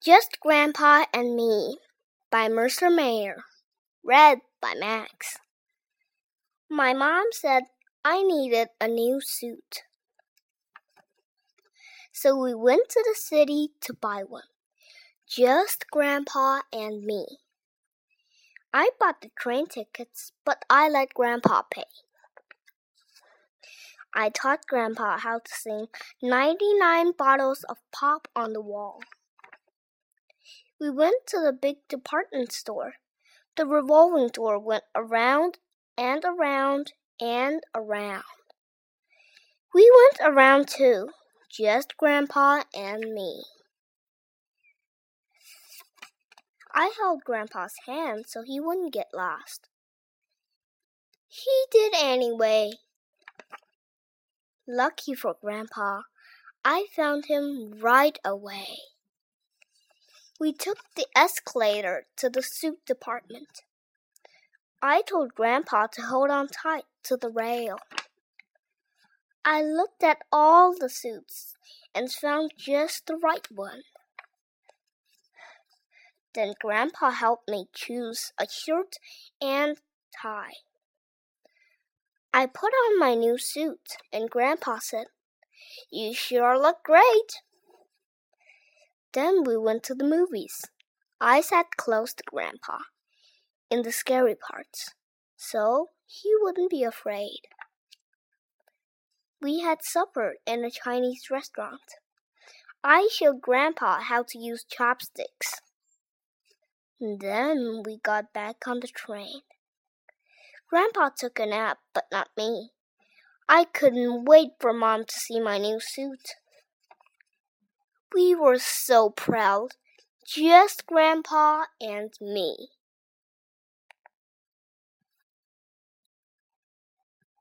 Just Grandpa and Me by Mercer Mayer. Read by Max. My mom said I needed a new suit. So we went to the city to buy one. Just Grandpa and me. I bought the train tickets, but I let Grandpa pay. I taught Grandpa how to sing 99 bottles of pop on the wall. We went to the big department store. The revolving door went around and around and around. We went around too, just Grandpa and me. I held Grandpa's hand so he wouldn't get lost. He did anyway. Lucky for Grandpa, I found him right away. We took the escalator to the suit department. I told Grandpa to hold on tight to the rail. I looked at all the suits and found just the right one. Then Grandpa helped me choose a shirt and tie. I put on my new suit, and Grandpa said, You sure look great. Then we went to the movies. I sat close to Grandpa in the scary parts, so he wouldn't be afraid. We had supper in a Chinese restaurant. I showed Grandpa how to use chopsticks. Then we got back on the train. Grandpa took a nap, but not me. I couldn't wait for Mom to see my new suit. We were so proud, just Grandpa and me.